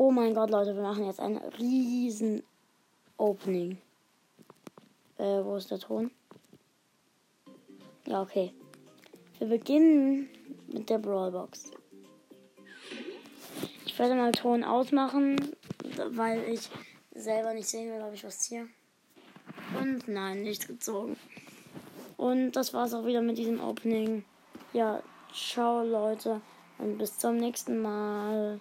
Oh mein Gott, Leute, wir machen jetzt ein riesen Opening. Äh, wo ist der Ton? Ja, okay. Wir beginnen mit der Brawlbox. Ich werde mal Ton ausmachen, weil ich selber nicht sehen will, ob ich was ziehe. Und nein, nichts gezogen. Und das war's auch wieder mit diesem Opening. Ja, ciao Leute und bis zum nächsten Mal.